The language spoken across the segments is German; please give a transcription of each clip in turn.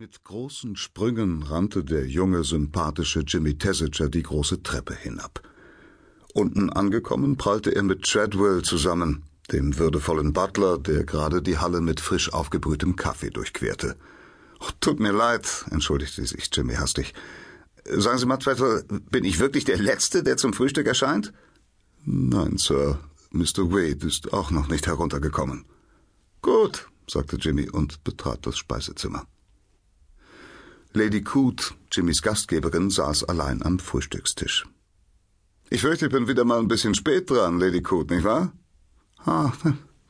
Mit großen Sprüngen rannte der junge, sympathische Jimmy Tessiger die große Treppe hinab. Unten angekommen, prallte er mit Treadwell zusammen, dem würdevollen Butler, der gerade die Halle mit frisch aufgebrühtem Kaffee durchquerte. Oh, tut mir leid, entschuldigte sich Jimmy hastig. Sagen Sie mal, Treadwell, bin ich wirklich der Letzte, der zum Frühstück erscheint? Nein, Sir. Mr. Wade ist auch noch nicht heruntergekommen. Gut, sagte Jimmy und betrat das Speisezimmer. Lady Coote, Jimmys Gastgeberin, saß allein am Frühstückstisch. Ich fürchte, ich bin wieder mal ein bisschen spät dran, Lady Coote, nicht wahr? Ah,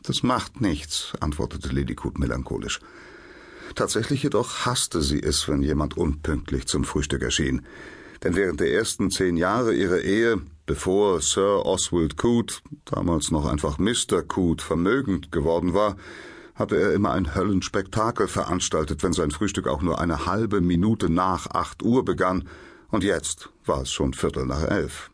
das macht nichts, antwortete Lady Coote melancholisch. Tatsächlich jedoch hasste sie es, wenn jemand unpünktlich zum Frühstück erschien. Denn während der ersten zehn Jahre ihrer Ehe, bevor Sir Oswald Coote, damals noch einfach Mr. Coote, vermögend geworden war, hatte er immer ein Höllenspektakel veranstaltet, wenn sein Frühstück auch nur eine halbe Minute nach acht Uhr begann, und jetzt war es schon Viertel nach elf.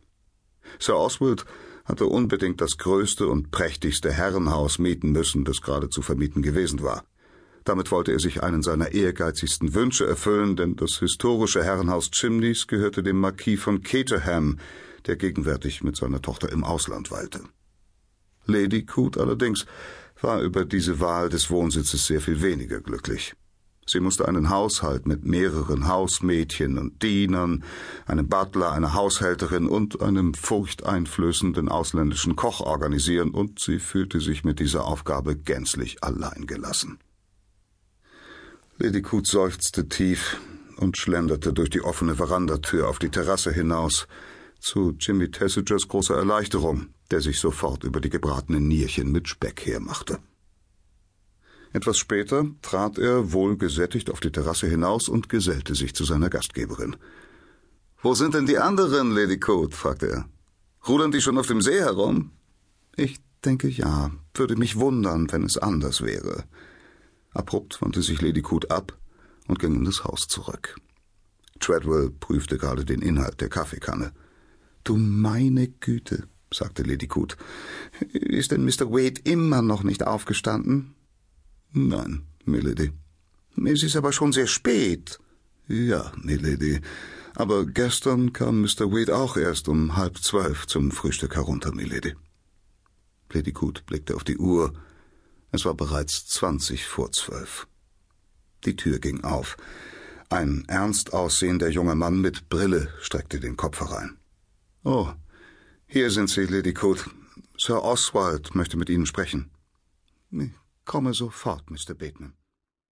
Sir Oswald hatte unbedingt das größte und prächtigste Herrenhaus mieten müssen, das gerade zu vermieten gewesen war. Damit wollte er sich einen seiner ehrgeizigsten Wünsche erfüllen, denn das historische Herrenhaus Chimneys gehörte dem Marquis von Caterham, der gegenwärtig mit seiner Tochter im Ausland weilte. Lady Coote allerdings war über diese Wahl des Wohnsitzes sehr viel weniger glücklich. Sie musste einen Haushalt mit mehreren Hausmädchen und Dienern, einem Butler, einer Haushälterin und einem furchteinflößenden ausländischen Koch organisieren, und sie fühlte sich mit dieser Aufgabe gänzlich allein gelassen. Lady Coote seufzte tief und schlenderte durch die offene Verandatür auf die Terrasse hinaus, zu Jimmy Tessigers großer Erleichterung, der sich sofort über die gebratenen Nierchen mit Speck hermachte. Etwas später trat er wohlgesättigt auf die Terrasse hinaus und gesellte sich zu seiner Gastgeberin. Wo sind denn die anderen, Lady Code? fragte er. Rudern die schon auf dem See herum? Ich denke ja. Würde mich wundern, wenn es anders wäre. Abrupt wandte sich Lady Code ab und ging in das Haus zurück. Treadwell prüfte gerade den Inhalt der Kaffeekanne. Du meine Güte, sagte Lady Coote. Ist denn Mr. Wade immer noch nicht aufgestanden? Nein, Milady. Es ist aber schon sehr spät. Ja, Milady. Aber gestern kam Mr. Wade auch erst um halb zwölf zum Frühstück herunter, Milady. Lady Coote blickte auf die Uhr. Es war bereits zwanzig vor zwölf. Die Tür ging auf. Ein ernst aussehender junger Mann mit Brille streckte den Kopf herein. Oh, hier sind Sie, Lady Coote. Sir Oswald möchte mit Ihnen sprechen. Ich komme sofort, Mr. Bateman.